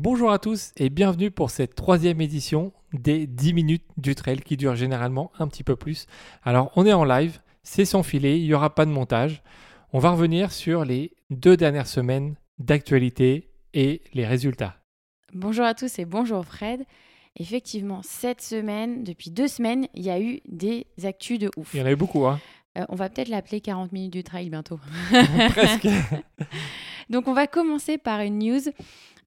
Bonjour à tous et bienvenue pour cette troisième édition des 10 minutes du trail qui dure généralement un petit peu plus. Alors on est en live, c'est sans filet, il n'y aura pas de montage. On va revenir sur les deux dernières semaines d'actualité et les résultats. Bonjour à tous et bonjour Fred. Effectivement, cette semaine, depuis deux semaines, il y a eu des actus de ouf. Il y en a eu beaucoup, hein Euh, on va peut-être l'appeler 40 minutes du trail bientôt. Presque. Donc on va commencer par une news.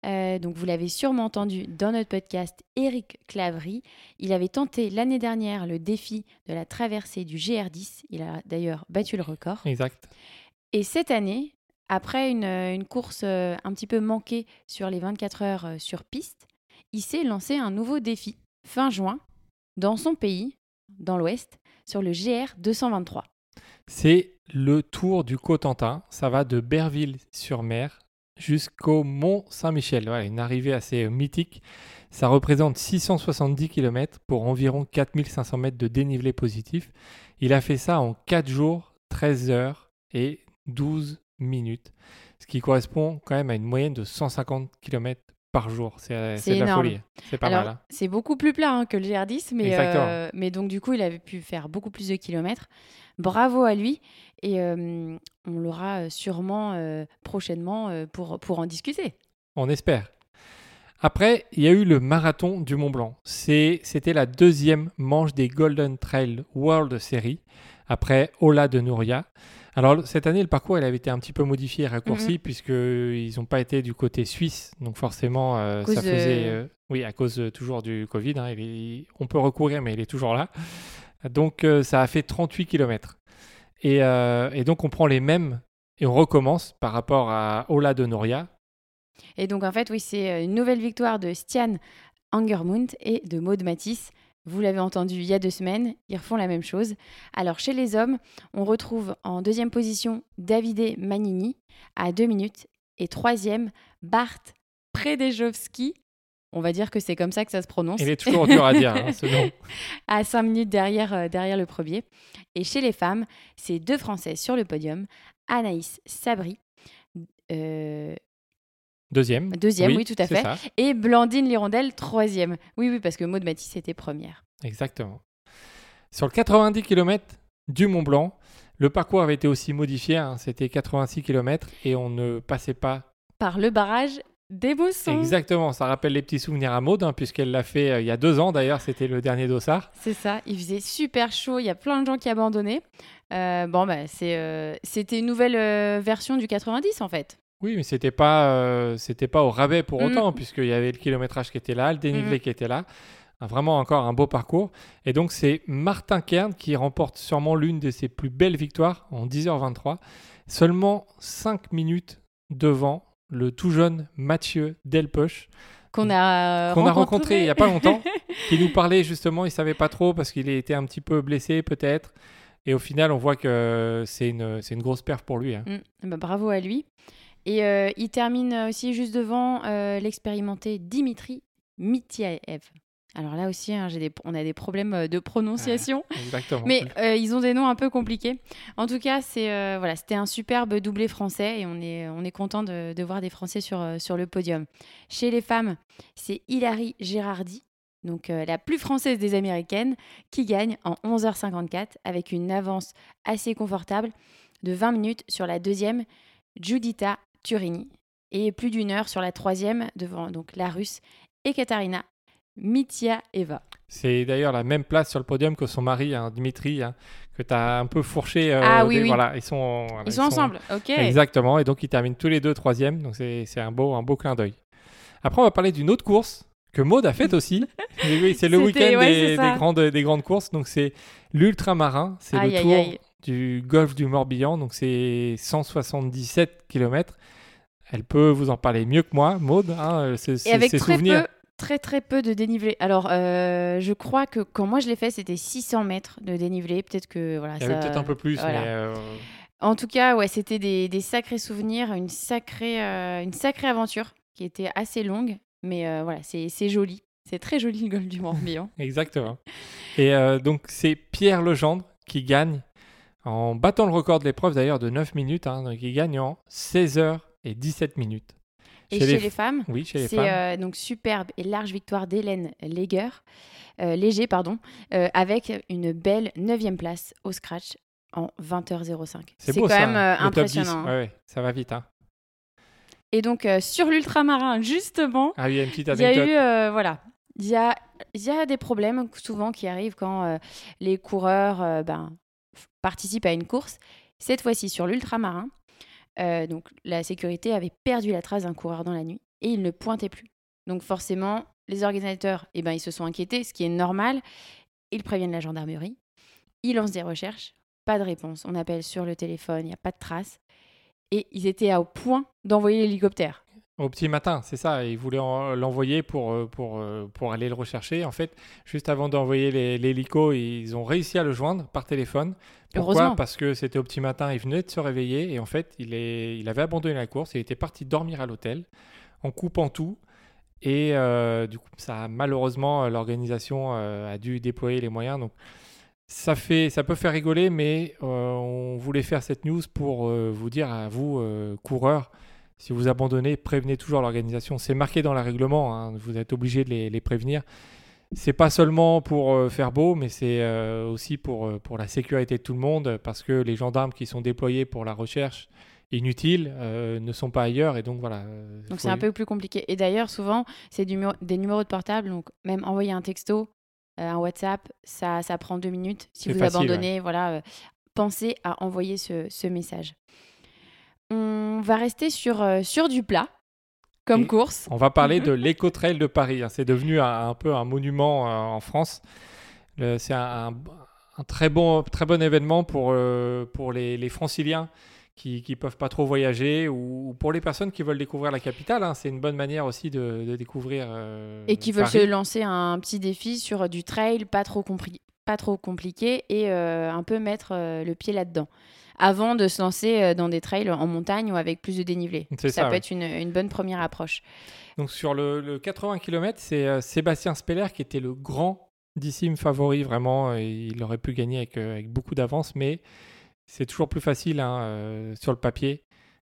Euh, donc vous l'avez sûrement entendu dans notre podcast, Eric Clavry. Il avait tenté l'année dernière le défi de la traversée du GR10. Il a d'ailleurs battu le record. exact. Et cette année, après une, une course euh, un petit peu manquée sur les 24 heures euh, sur piste, il s'est lancé un nouveau défi fin juin dans son pays, dans l'Ouest, sur le GR 223. C'est le tour du Cotentin. Ça va de Berville-sur-Mer jusqu'au Mont Saint-Michel. Voilà, une arrivée assez euh, mythique. Ça représente 670 km pour environ 4500 mètres de dénivelé positif. Il a fait ça en 4 jours, 13 heures et 12 minutes, ce qui correspond quand même à une moyenne de 150 km par jour. C'est euh, de la folie. C'est pas Alors, mal. hein. c'est beaucoup plus plat hein, que le GR10, mais, euh, mais donc du coup, il avait pu faire beaucoup plus de kilomètres. Bravo à lui. Et euh, on l'aura euh, sûrement euh, prochainement pour, pour en discuter. On espère. Après, il y a eu le marathon du Mont Blanc. C'est- C'était la deuxième manche des Golden Trail World Series, après Ola de Nouria. Alors, cette année, le parcours il avait été un petit peu modifié et raccourci, Mhm. puisqu'ils n'ont pas été du côté suisse. Donc, forcément, euh, ça faisait. euh, oui, à cause euh, toujours du Covid. hein, est- on peut recourir, mais il est toujours là. Donc, euh, ça a fait 38 km. Et, euh, et donc, on prend les mêmes et on recommence par rapport à Ola de Nouria. Et donc, en fait, oui, c'est euh, une nouvelle victoire de Stian Angermund et de Maud Matisse. Vous l'avez entendu il y a deux semaines, ils refont la même chose. Alors, chez les hommes, on retrouve en deuxième position Davide Magnini à deux minutes et troisième Bart Predejowski. On va dire que c'est comme ça que ça se prononce. Il est toujours dur à dire, hein, ce nom. à 5 minutes derrière, euh, derrière le premier. Et chez les femmes, c'est deux Françaises sur le podium. Anaïs Sabri, euh, Deuxième. Deuxième, oui, tout à fait. ça, et Blandine Lirondelle, troisième. Oui, oui, parce que Maud Matisse était première. exactement. Sur le 90 km du Mont Blanc, le parcours avait été aussi modifié. hein, C'était 86 km et on ne passait pas. Par le barrage des. Exactement, ça rappelle les petits souvenirs à Maud, hein, puisqu'elle l'a fait euh, il y a deux ans. D'ailleurs, c'était le dernier dossard. C'est ça, il faisait super chaud, il y a plein de gens qui abandonnaient. Euh, bon, bah, c'est, euh, c'était une nouvelle version du 90 en fait. Oui, mais c'était pas, c'était pas au rabais pour Mm. autant, puisqu'il y avait le kilométrage qui était là, le dénivelé Mm. qui était là. Ah, Vraiment encore un beau parcours. Et donc c'est Martin Kern qui remporte sûrement l'une de ses plus belles victoires en 10h23. Seulement 5 minutes devant le tout jeune Mathieu Delpoche, Qu'on a, qu'on a rencontré il n'y a pas longtemps, qui nous parlait justement, il savait pas trop parce qu'il était un petit peu blessé peut-être. Et au final, on voit que c'est une, c'est une grosse perf pour lui. hein. Mm, bah, bravo à lui. Et euh, il termine aussi juste devant euh, l'expérimenté Dimitri Mityaev. Alors là aussi, hein, des, on a des problèmes euh, de prononciation. Exactement. Mais euh, ils ont des noms un peu compliqués. En tout cas, c'est euh, voilà, c'était un superbe doublé français et on est, on est content de, de voir des Français sur, sur le podium. Chez les femmes, c'est Hilary Gérardi, donc euh, la plus française des Américaines, qui gagne en 11h54 avec une avance assez confortable de 20 minutes sur la deuxième, Judita Turini, et plus d'une heure sur la troisième devant donc la Russe Ekaterina Mityaeva. C'est d'ailleurs la même place sur le podium que son mari, hein, Dimitri, hein, que tu as un peu fourché. euh, Ah oui, oui. Voilà, ils sont, voilà, Ils sont ensemble, ok. Exactement, et donc ils terminent tous les deux troisième, donc c'est un beau, un beau clin d'œil. Après, on va parler d'une autre course que Maud a faite aussi. Oui, c'est le week-end ouais, des, grandes, des grandes courses, donc c'est l'ultramarin, c'est le Aïe, tour aïe. du golfe du Morbihan, donc c'est 177 km. Elle peut vous en parler mieux que moi, Maud, hein, Et avec ses très souvenirs. peu, très très peu de dénivelé. Alors, euh, je crois que quand moi je l'ai fait, c'était 600 mètres de dénivelé. Peut-être que voilà. Il y avait peut-être un peu plus, voilà. mais euh, En tout cas, ouais, c'était des, des sacrés souvenirs, une sacrée, euh, une sacrée aventure qui était assez longue, mais voilà, c'est c'est joli. C'est très joli le golfe du Morbihan. Exactement. Et donc, c'est Pierre Legendre qui gagne en battant le record de l'épreuve d'ailleurs de 9 minutes. hein, donc, il gagne en 16 heures et 17 minutes. Et Chez chez, les femmes, Oui, c'est euh, donc superbe et large victoire d'Hélène Léger, euh, Léger, pardon, euh, avec une belle 9 place au scratch en 20h05. C'est quand ça, même 10. impressionnant. hein. Ouais, ouais, ça va vite. Hein. Et donc euh, sur l'ultramarin, justement, Ah il y a une petite il y a anecdote. eu, euh, voilà, il y a, il y a des problèmes souvent qui arrivent quand euh, les coureurs ben, participent à une course. Cette fois-ci sur l'ultramarin, euh, donc la sécurité avait perdu la trace d'un coureur dans la nuit et il ne pointait plus. Donc forcément, les organisateurs, eh ben, ils se sont inquiétés, ce qui est normal. Ils préviennent la gendarmerie, ils lancent des recherches, pas de réponse. On appelle sur le téléphone, il n'y a pas de trace. Et ils étaient au point d'envoyer l'hélicoptère. Au petit matin, c'est ça. Ils voulaient en- l'envoyer pour, euh, pour, euh, pour aller le rechercher. En fait, juste avant d'envoyer l'hélico, ils ont réussi à le joindre par téléphone. Pourquoi? Parce que c'était au petit matin, il venait de se réveiller et en fait, il, est, il avait abandonné la course il était parti dormir à l'hôtel en coupant tout. Et euh, du coup, ça, malheureusement, l'organisation euh, a dû déployer les moyens. Donc, ça, fait, ça peut faire rigoler, mais euh, on voulait faire cette news pour vous dire à vous, coureurs, si vous abandonnez, prévenez toujours l'organisation. C'est marqué dans le règlement, hein, vous êtes obligé de les, les prévenir. C'est pas seulement pour euh, faire beau, mais c'est euh, aussi pour, euh, pour la sécurité de tout le monde, parce que les gendarmes qui sont déployés pour la recherche inutile euh, ne sont pas ailleurs, et donc voilà. Donc c'est un peu plus compliqué. Et d'ailleurs, souvent, c'est des numéros de portable. Donc même envoyer un texto, euh, un WhatsApp, ça, ça prend deux minutes. Si vous facile, abandonnez, voilà, euh, pensez à envoyer ce, ce message. On va rester sur, euh, sur du plat comme Et- course. On va parler de l'éco-trail de Paris. hein. C'est devenu un, un peu un monument euh, en France. C'est un, un- un très, bon, très bon événement pour, euh, pour les, les franciliens qui ne peuvent pas trop voyager ou, ou pour les personnes qui veulent découvrir la capitale. hein. C'est une bonne manière aussi de, de découvrir. Et qui veulent Paris. se lancer un petit défi sur du trail pas trop, pas trop compliqué et euh, un peu mettre euh, le pied là-dedans. Avant de se lancer euh, dans des trails en montagne ou avec plus de dénivelé. Ça, peut ouais. être une, une bonne première approche. Donc sur le, le 80 km, c'est euh, Sébastien Speller qui était le grandissime favori, vraiment. et il aurait pu gagner avec, euh, avec beaucoup d'avance, mais c'est toujours plus facile hein, euh, sur le papier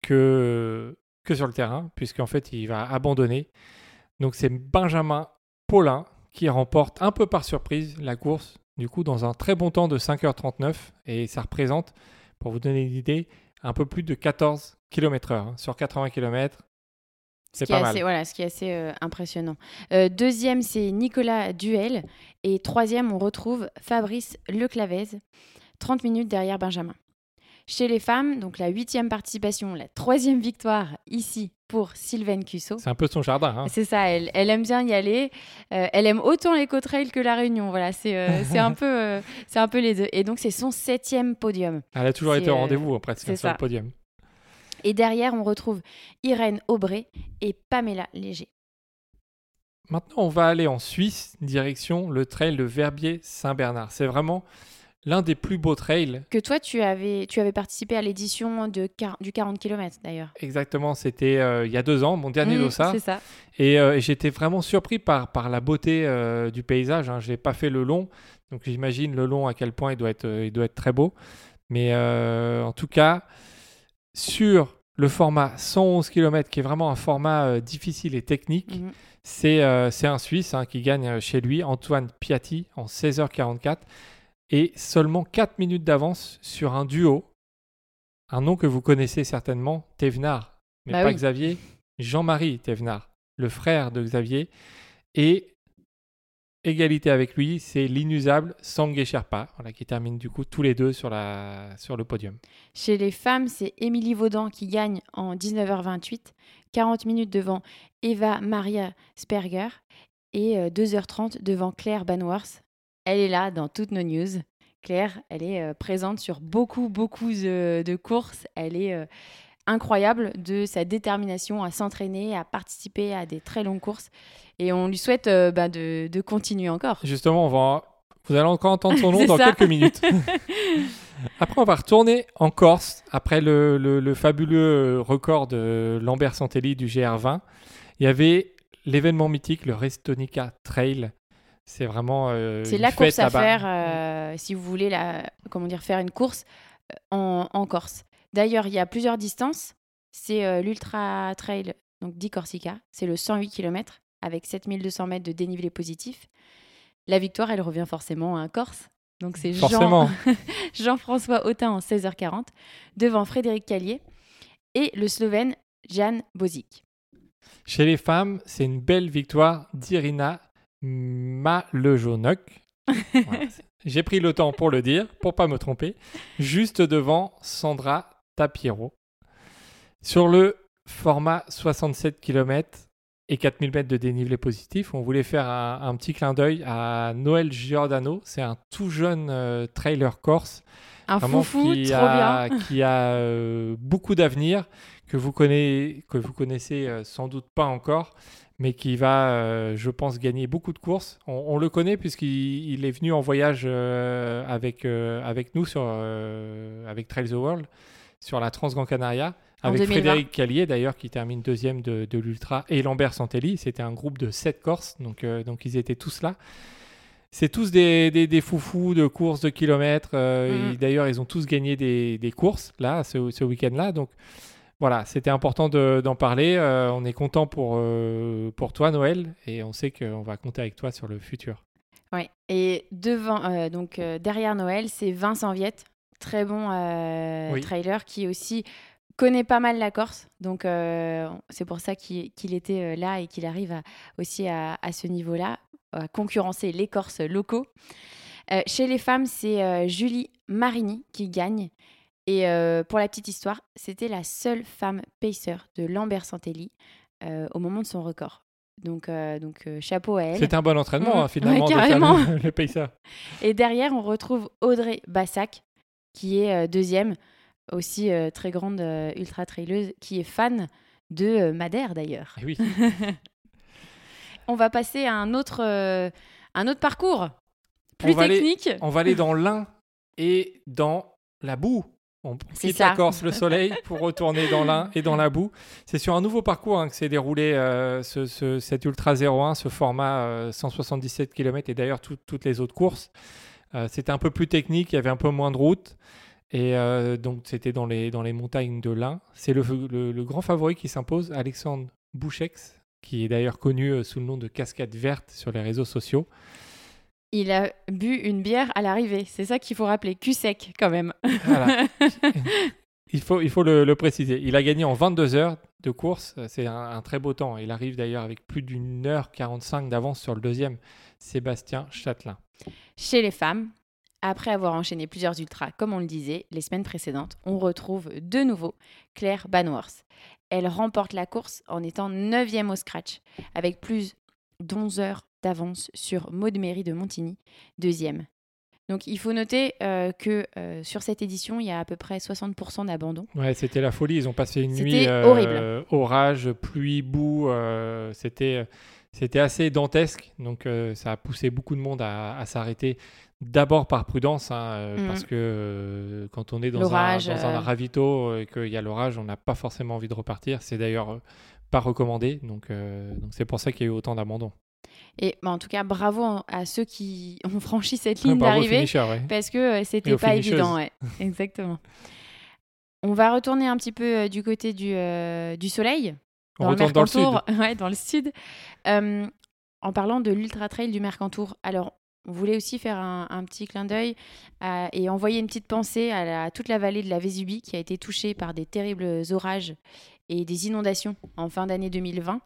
que, que sur le terrain, puisqu'en fait, il va abandonner. Donc c'est Benjamin Paulin qui remporte un peu par surprise la course, du coup dans un très bon temps de 5h39, et ça représente, pour vous donner une idée, un peu plus de 14 km/h sur 80 km. Ce C'est pas mal. assez, voilà, ce qui est assez euh, impressionnant. Euh, deuxième, c'est Nicolas Duel. Et troisième, on retrouve Fabrice Leclavez, 30 minutes derrière Benjamin. Chez les femmes, donc la huitième participation, la troisième victoire ici pour Sylvaine Cusso. C'est un peu son jardin. hein. C'est ça, elle, elle aime bien y aller. Euh, elle aime autant l'éco-trail que la Réunion. Voilà, c'est euh, un, peu, euh, un peu les deux. Et donc, c'est son septième podium. Elle a toujours été au rendez-vous hein, presque sur ça. le podium. Et derrière, on retrouve Irène Aubray et Pamela Léger. Maintenant, on va aller en Suisse, direction le trail de Verbier-Saint-Bernard. C'est vraiment l'un des plus beaux trails. Que toi, tu avais, tu avais participé à l'édition de du 40 km d'ailleurs. Exactement, c'était euh, il y a deux ans, mon dernier Mmh, dossard. C'est ça. Et euh, j'étais vraiment surpris par, par la beauté euh, du paysage. hein. Je n'ai pas fait le long, donc j'imagine le long à quel point il doit être, il doit être très beau. Mais en tout cas, sur le format 111 km, qui est vraiment un format euh, difficile et technique, Mhm. c'est euh, un Suisse hein, qui gagne chez lui, Antoine Piatti, en 16h44. Et seulement 4 minutes d'avance sur un duo, un nom que vous connaissez certainement, Thévenard, mais Bah pas oui. Xavier, Jean-Marie Thévenard, le frère de Xavier. Et égalité avec lui, c'est l'inusable Sangue Sherpa, voilà, qui termine du coup tous les deux sur, la, sur le podium. Chez les femmes, c'est Émilie Vaudan qui gagne en 19h28, 40 minutes devant Eva Maria Sperger et euh, 2h30 devant Claire Banworth. Elle est là dans toutes nos news. Claire, elle est euh, présente sur beaucoup, beaucoup de, de courses. Elle est euh, incroyable de sa détermination à s'entraîner, à participer à des très longues courses. Et on lui souhaite euh, bah, de, de continuer encore. Justement, on va, vous allez encore entendre son nom dans ça. quelques minutes. Après, on va retourner en Corse, après le, le- le fabuleux record de Lambert Santelli du GR20. Il y avait l'événement mythique, le Restonica Trail. C'est vraiment. euh, C'est la fête course à faire euh, si vous voulez la, comment dire, faire une course euh, en, en Corse. D'ailleurs, il y a plusieurs distances. C'est euh, l'Ultra Trail donc dit Corsica. C'est le 108 km avec 7200 mètres de dénivelé positif. La victoire, elle revient forcément à un Corse. Donc c'est Jean... Jean-François Autain en 16h40 devant Frédéric Callier et le Slovène Jan Bozic. Chez les femmes, c'est une belle victoire d'Irina Malejonok. Voilà. J'ai pris le temps pour le dire, pour pas me tromper, juste devant Sandra Tapiero. Sur le format 67 km et 4000 mètres de dénivelé positif, on voulait faire un, un petit clin d'œil à Noël Giordano. C'est un tout jeune euh, trailer corse Un foufou, qui trop a, bien. qui a euh, beaucoup d'avenir, que vous connaissez, que vous connaissez euh, sans doute pas encore, mais qui va, euh, je pense, gagner beaucoup de courses. On, on le connaît puisqu'il il est venu en voyage euh, avec, euh, avec nous sur, euh, avec Trails the World sur la Trans Gran Canaria. En Avec 2020. Frédéric Callier d'ailleurs qui termine deuxième de, de l'Ultra et Lambert Santelli. C'était un groupe de sept Corses, donc, donc ils étaient tous là. C'est tous des, des, des foufous de courses de kilomètres. et D'ailleurs, ils ont tous gagné des, des courses là, ce, ce week-end-là. Donc voilà, c'était important de- d'en parler. Euh, on est content pour, euh, pour toi, Noël, et on sait qu'on va compter avec toi sur le futur. Ouais. Et devant, euh, donc derrière Noël, c'est Vincent Viette, très bon Oui. trailer qui aussi connaît pas mal la Corse. Donc c'est pour ça qu'il était là et qu'il arrive à- aussi à, à ce niveau-là, à concurrencer les Corses locaux. Chez les femmes, c'est Julie Marini qui gagne. Et pour la petite histoire, c'était la seule femme pacer de Lambert Santelli au moment de son record. Donc, euh, donc euh, chapeau à elle. C'était un bon entraînement, Mhm. hein, finalement, Ouais, de faire carrément. le, le pacer. Et derrière, on retrouve Audrey Bassac, qui est euh, deuxième, aussi très grande euh, ultra traileuse, qui est fan de Madère d'ailleurs. Et oui, On va passer à un autre, un autre parcours, plus On va aller- technique. on va aller dans l'Ain et dans la boue. On quitte la Corse, le soleil, pour retourner dans l'Ain et dans la boue. C'est sur un nouveau parcours hein, que s'est déroulé euh, ce, ce- cet Ultra 01, ce format euh, 177 km et d'ailleurs tout- toutes les autres courses. Euh, c'était un peu plus technique, il y avait un peu moins de route. Et euh, donc c'était dans les, dans les montagnes de l'Ain. C'est le, le- le grand favori qui s'impose, Alexandre Bouchex, qui est d'ailleurs connu euh, sous le nom de Cascade Verte sur les réseaux sociaux. Il a bu une bière à l'arrivée. C'est ça qu'il faut rappeler. Cul sec quand même. Voilà. il faut, il faut le, le préciser. Il a gagné en 22 heures de course. C'est un, un très beau temps. Il arrive d'ailleurs avec plus d'une heure 45 d'avance sur le deuxième, Sébastien Châtelain. Chez les femmes, après avoir enchaîné plusieurs ultras, comme on le disait les semaines précédentes, on retrouve de nouveau Claire Banworth. Elle remporte la course en étant 9e au scratch, avec plus d'11 heures d'avance sur Maud Méry de Montigny, deuxième. Donc il faut noter euh, que euh, sur cette édition, il y a à peu près 60% d'abandon. Ouais, c'était la folie. Ils ont passé une nuit euh, horrible. orage, pluie, boue. c'était, c'était assez dantesque. Donc ça a poussé beaucoup de monde à, à s'arrêter. D'abord par prudence, hein, Mhm. parce que quand on est dans un, dans un ravito et qu'il y a l'orage, on n'a pas forcément envie de repartir. C'est d'ailleurs pas recommandé. Donc, euh, donc c'est pour ça qu'il y a eu autant d'abandon. Et bah, en tout cas, bravo en- à ceux qui ont franchi cette ligne d'arrivée. ouais. parce que euh, c'était pas évident. Ouais. Exactement. On va retourner un petit peu euh, du côté du, euh, du soleil, On dans le retourne dans le sud. Mercantour, ouais, dans le sud. Euh, en parlant de l'Ultra Trail du Mercantour, alors on voulait aussi faire un, un petit clin d'œil et envoyer une petite pensée à, la- à toute la vallée de la Vésubie qui a été touchée par des terribles orages et des inondations en fin d'année 2020.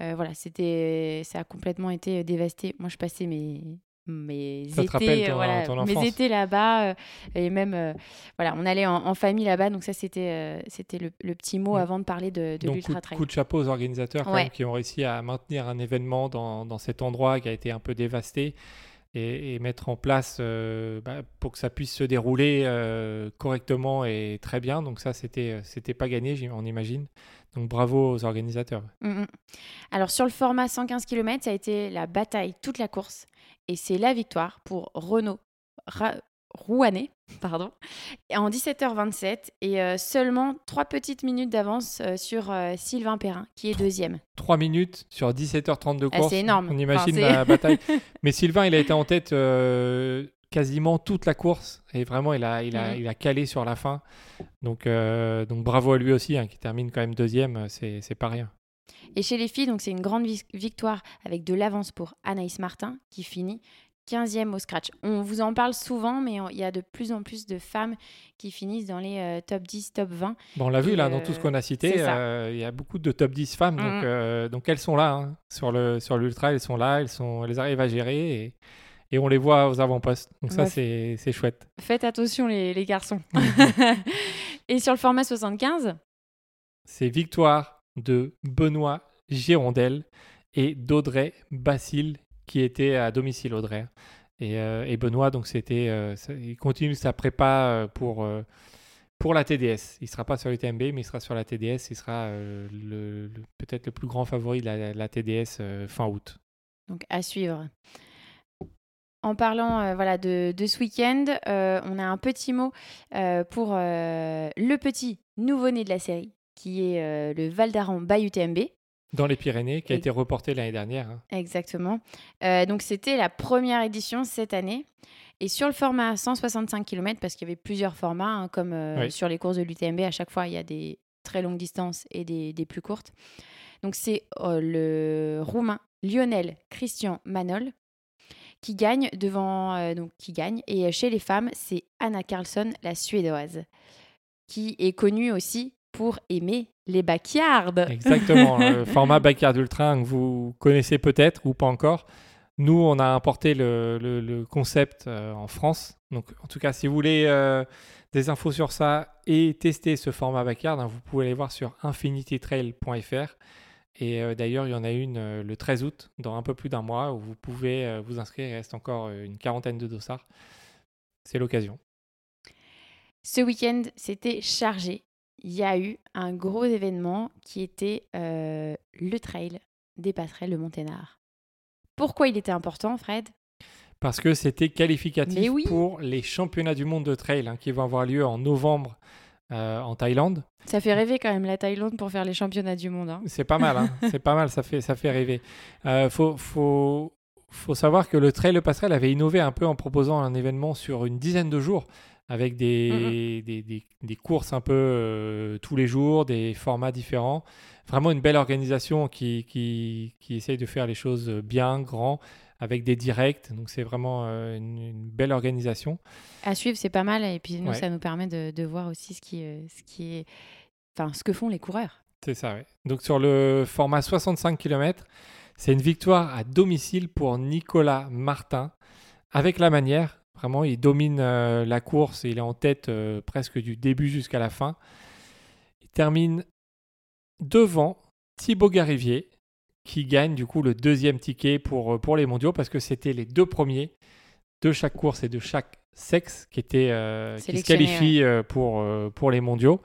Euh, voilà, c'était, ça a complètement été dévasté. Moi, je passais mes, mes Ça étés, rappelle ton- euh, voilà, ton mes étés là-bas euh, et même, euh, voilà, on allait en, en famille là-bas. Donc ça, c'était, euh, c'était le, le petit mot Mm. avant de parler de, de l'Ultra Trail. coup de chapeau aux organisateurs quand même, qui ont réussi à maintenir un événement dans, dans cet endroit qui a été un peu dévasté et, et mettre en place euh, bah, pour que ça puisse se dérouler euh, correctement et très bien. Donc ça, c'était euh, c'était pas gagné, on imagine. Donc bravo aux organisateurs. Mm, mm. Alors sur le format 115 km, ça a été la bataille toute la course et c'est la victoire pour Renault Rouanet, pardon, en 17h27 et euh, seulement trois petites minutes d'avance euh, sur euh, Sylvain Perrin qui est deuxième. 3 minutes sur 17h30 de Ah, course. c'est énorme. On imagine Enfin, la bataille. Mais Sylvain, il a été en tête quasiment toute la course et vraiment, il a, il a, Mhm. il a calé sur la fin. Donc, donc bravo à lui aussi, hein, qui termine quand même deuxième. C'est c'est pas rien. Et chez les filles, donc c'est une grande victoire avec de l'avance pour Anaïs Martin qui finit 15e au scratch. On vous en parle souvent, mais il y a de plus en plus de femmes qui finissent dans les euh, top 10, top 20. Bon, on l'a vu là, dans tout ce qu'on a cité, euh, il y a beaucoup de top 10 femmes, donc, mm. euh, donc elles sont là. Hein. sur l'ultra, sur elles sont là, elles, sont, elles arrivent à gérer et, et on les voit aux avant-postes. Donc ça, c'est chouette. Faites attention les, les garçons. et sur le format 75 C'est victoire de Benoît Girondel et d'Audrey Basile qui était à domicile Audrey. Et, euh, Benoît, donc c'était, euh, il continue sa prépa euh, pour, pour la TDS. Il sera pas sur l'UTMB, mais il sera sur la TDS. Il sera peut-être le plus grand favori de la, TDS fin août. Donc à suivre. En parlant voilà, de, de ce week-end, on a un petit mot pour le petit nouveau-né de la série, qui est le Val d'Aran by UTMB. Dans les Pyrénées, qui a été reporté l'année dernière. Hein. Exactement. Euh, donc c'était la première édition cette année. Et sur le format 165 km, parce qu'il y avait plusieurs formats, hein, comme euh, sur les courses de l'UTMB, à chaque fois, il y a des très longues distances et des, des plus courtes. Donc c'est euh, le Roumain Lionel Christian Manol qui gagne devant donc qui gagne et chez les femmes c'est Anna Carlsson la suédoise qui est connue aussi pour aimer les backyards. Exactement, le format backyard ultra que vous connaissez peut-être ou pas encore. Nous, on a importé le, concept euh, en France. Donc, en tout cas, si vous voulez euh, des infos sur ça et tester ce format backyard, hein, vous pouvez aller voir sur infinitytrail.fr. Et euh, d'ailleurs, il y en a une le 13 août, dans un peu plus d'un mois, où vous pouvez vous inscrire. Il reste encore une quarantaine de dossards. C'est l'occasion. Ce week-end, c'était chargé il y a eu un gros événement qui était euh, le trail des passerelles de Monténard. Pourquoi il était important, Fred? Parce que c'était qualificatif pour les championnats du monde de trail hein, qui vont avoir lieu en novembre euh, en Thaïlande. Ça fait rêver quand même la Thaïlande pour faire les championnats du monde. Hein. C'est pas mal, hein. c'est pas mal, ça fait, ça fait rêver. Euh, faut, faut, faut savoir que le trail le passerelle avait innové un peu en proposant un événement sur une dizaine de jours avec des, des, des, courses un peu euh, tous les jours, des formats différents. Vraiment une belle organisation qui, qui, qui, essaye de faire les choses bien, grand, avec des directs. Donc c'est vraiment euh, une, belle organisation. À suivre, c'est pas mal. Et puis nous, ça nous permet de, de voir aussi ce qui, euh, ce qui est, enfin, ce que font les coureurs. C'est ça, oui. Donc sur le format 65 km, c'est une victoire à domicile pour Nicolas Martin avec la manière. Vraiment, il domine euh, la course et il est en tête euh, presque du début jusqu'à la fin. Il termine devant Thibaut Garivier, qui gagne du coup le deuxième ticket pour, euh, pour les mondiaux, parce que c'était les deux premiers de chaque course et de chaque sexe qui, étaient, qui se qualifient pour, pour les mondiaux.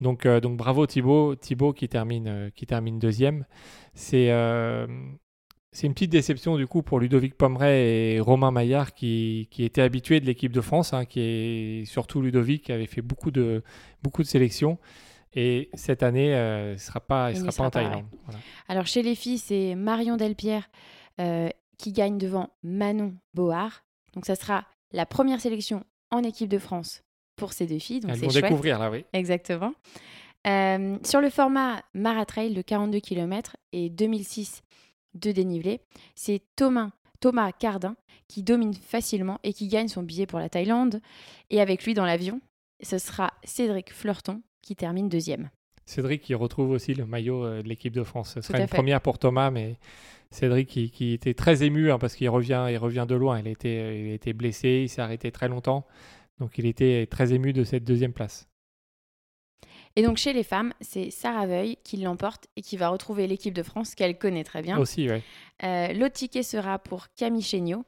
Donc, donc bravo Thibaut, Thibaut qui termine, qui termine deuxième. C'est c'est une petite déception du coup pour Ludovic Pomeray et Romain Maillard qui, qui étaient habitués de l'équipe de France, hein, qui est surtout Ludovic qui avait fait beaucoup de, beaucoup de sélections. Et cette année, euh, il ne sera pas, il sera pas en Thaïlande. Alors chez les filles, c'est Marion Delpierre euh, qui gagne devant Manon Board. Donc ça sera la première sélection en équipe de France pour ces deux filles. Donc Elles vont découvrir là, oui. Exactement. Euh, sur le format Maratrail de 42 km et 2006 de dénivelé. C'est Thomas, Thomas Cardin qui domine facilement et qui gagne son billet pour la Thaïlande. Et avec lui dans l'avion, ce sera Cédric Fleurton qui termine deuxième. Cédric qui retrouve aussi le maillot euh, de l'équipe de France. Ce sera une première pour Thomas, mais Cédric qui, était très ému hein, parce qu'il revient, il revient de loin. Il était, il était blessé, il s'est arrêté très longtemps. Donc il était très ému de cette deuxième place. Et donc chez les femmes, c'est Sarah Veuil qui l'emporte et qui va retrouver l'équipe de France qu'elle connaît très bien. Aussi, oui. Euh, L'autre ticket sera pour Camille Chéniaud,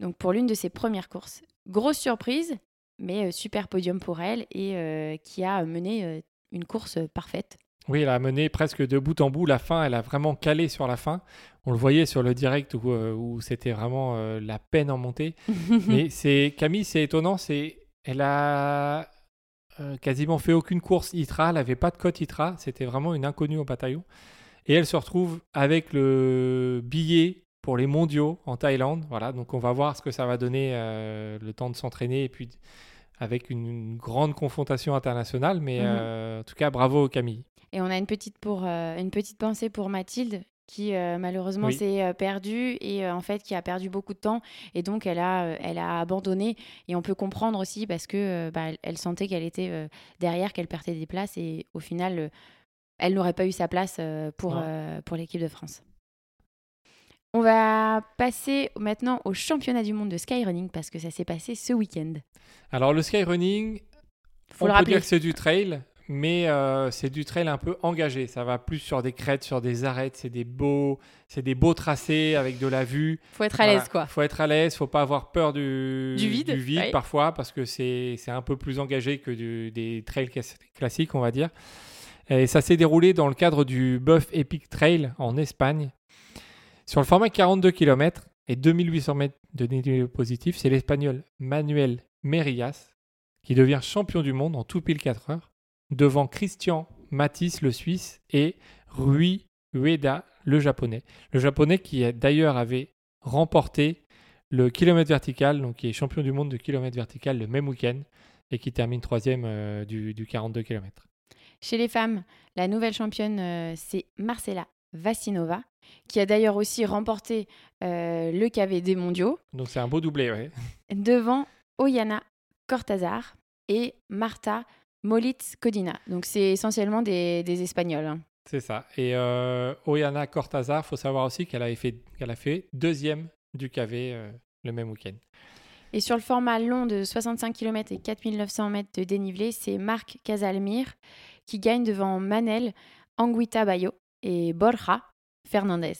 donc pour l'une de ses premières courses. Grosse surprise, mais euh, super podium pour elle et euh, qui a mené une course parfaite. Oui, elle a mené presque de bout en bout. La fin, elle a vraiment calé sur la fin. On le voyait sur le direct où, où c'était vraiment la peine en montée. Mais c'est Camille, c'est étonnant. C'est elle a euh, quasiment fait aucune course ITRA, elle n'avait pas de cote ITRA, c'était vraiment une inconnue au bataillon. Et elle se retrouve avec le billet pour les mondiaux en Thaïlande. Voilà, donc on va voir ce que ça va donner euh, le temps de s'entraîner et puis avec une, grande confrontation internationale. Mais Mhm. euh, en tout cas, bravo Camille. Et on a une petite, pour, euh, une petite pensée pour Mathilde qui euh, malheureusement Oui. s'est euh, perdue et euh, en fait qui a perdu beaucoup de temps et donc elle a, elle a abandonné et on peut comprendre aussi parce que bah, elle, sentait qu'elle était derrière, qu'elle perdait des places et au final elle n'aurait pas eu sa place pour, pour l'équipe de France. On va passer maintenant au championnat du monde de skyrunning parce que ça s'est passé ce week-end. Alors, le skyrunning, Faut on le peut rappeler. dire que c'est du trail, mais euh, c'est du trail un peu engagé. Ça va plus sur des crêtes, sur des arêtes. C'est des beaux, c'est des beaux tracés avec de la vue. Faut être à Voilà. l'aise quoi. Faut être à l'aise, faut pas avoir peur du, Du vide, ouais. parfois parce que c'est un peu plus engagé que du- des trails clas- classiques, on va dire. Et ça s'est déroulé dans le cadre du Buff Epic Trail en Espagne. Sur le format 42 km et 2800 mètres de dénivelé positif, c'est l'Espagnol Manuel Merillas qui devient champion du monde en tout pile 4 heures devant Christian Matisse, le Suisse, et Rui Ueda, le Japonais. Le Japonais qui d'ailleurs avait remporté le kilomètre vertical, donc qui est champion du monde de kilomètre vertical le même week-end et qui termine troisième euh, du, du 42 km. Chez les femmes, la nouvelle championne, euh, c'est Marcela Vassinova, qui a d'ailleurs aussi remporté euh, le KV des mondiaux, Donc c'est un beau doublé, ouais. devant Oyana Cortazar et Marta Molitz Codina. Donc c'est essentiellement des, des Espagnols. hein. C'est ça. Et euh, Oyana Cortazar, faut savoir aussi qu'elle avait fait, qu'elle a fait deuxième du KV euh, le même week-end. Et sur le format long de 65 km et 4900 mètres de dénivelé, c'est Marc Casalmir qui gagne devant Manel Anguita Bayo et Borja Fernandez.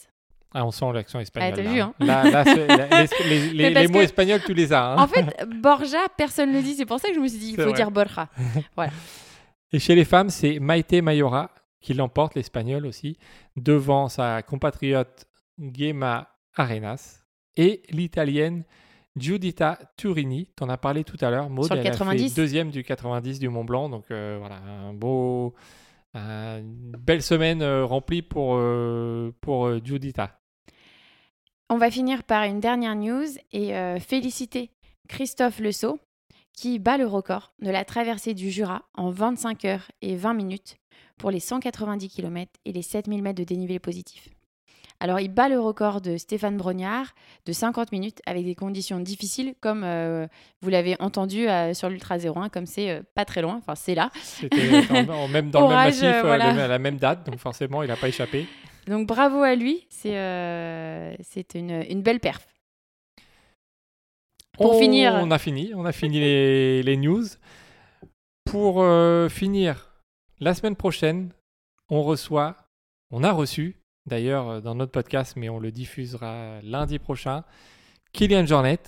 Ah, on sent l'accent espagnol. Ah, t'as là, vu, hein. hein. Là, là, c'est- la- les, mots que- espagnols, tu les as. hein. En fait, Borja, personne ne le dit, c'est pour ça que je me suis dit, il faut vrai. dire Borja. Et chez les femmes, c'est Maite Mayora qui l'emporte, l'espagnol aussi, devant sa compatriote Gemma Arenas et l'italienne Giuditta Turini. T'en as parlé tout à l'heure, Maud. Sur le elle a 90. fait deuxième du 90 du Mont Blanc. Donc euh, voilà, un beau, un- une belle semaine euh, remplie pour, euh, pour euh, Giuditta. On va finir par une dernière news et euh, féliciter Christophe Le Sceau qui bat le record de la traversée du Jura en 25 heures et 20 minutes pour les 190 km et les 7000 mètres de dénivelé positif. Alors, il bat le record de Stéphane Brognard de 50 minutes avec des conditions difficiles, comme euh, vous l'avez entendu euh, sur l'Ultra 01, comme c'est euh, pas très loin, enfin c'est là. C'était même dans Orage, le même massif, voilà. le- à la même date. Donc forcément, il n'a pas échappé. Donc bravo à lui, c'est euh, c'est une, une belle perf. Pour on, finir- On a fini, on a fini les, les news. Pour euh, finir, la semaine prochaine, on reçoit, on a reçu, d'ailleurs euh, dans notre podcast, mais on le diffusera lundi prochain, Kylian Jornet.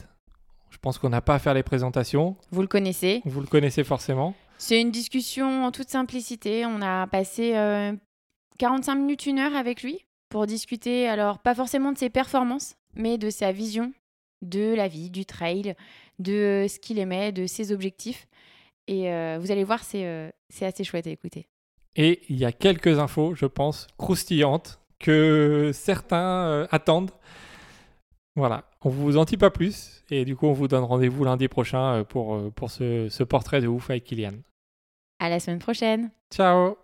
Je pense qu'on n'a pas à faire les présentations. Vous le connaissez. Vous le connaissez forcément. C'est une discussion en toute simplicité. On a passé euh, 45 minutes, une heure avec lui pour discuter, alors pas forcément de ses performances, mais de sa vision de la vie, du trail, de ce qu'il aimait, de ses objectifs. Et euh, vous allez voir, c'est euh, c'est assez chouette à écouter. Et il y a quelques infos, je pense, croustillantes que certains euh, attendent. Voilà, on vous en dit pas plus. Et du coup, on vous donne rendez-vous lundi prochain euh, pour, euh, pour ce, ce portrait de ouf avec Kylian. À la semaine prochaine! Ciao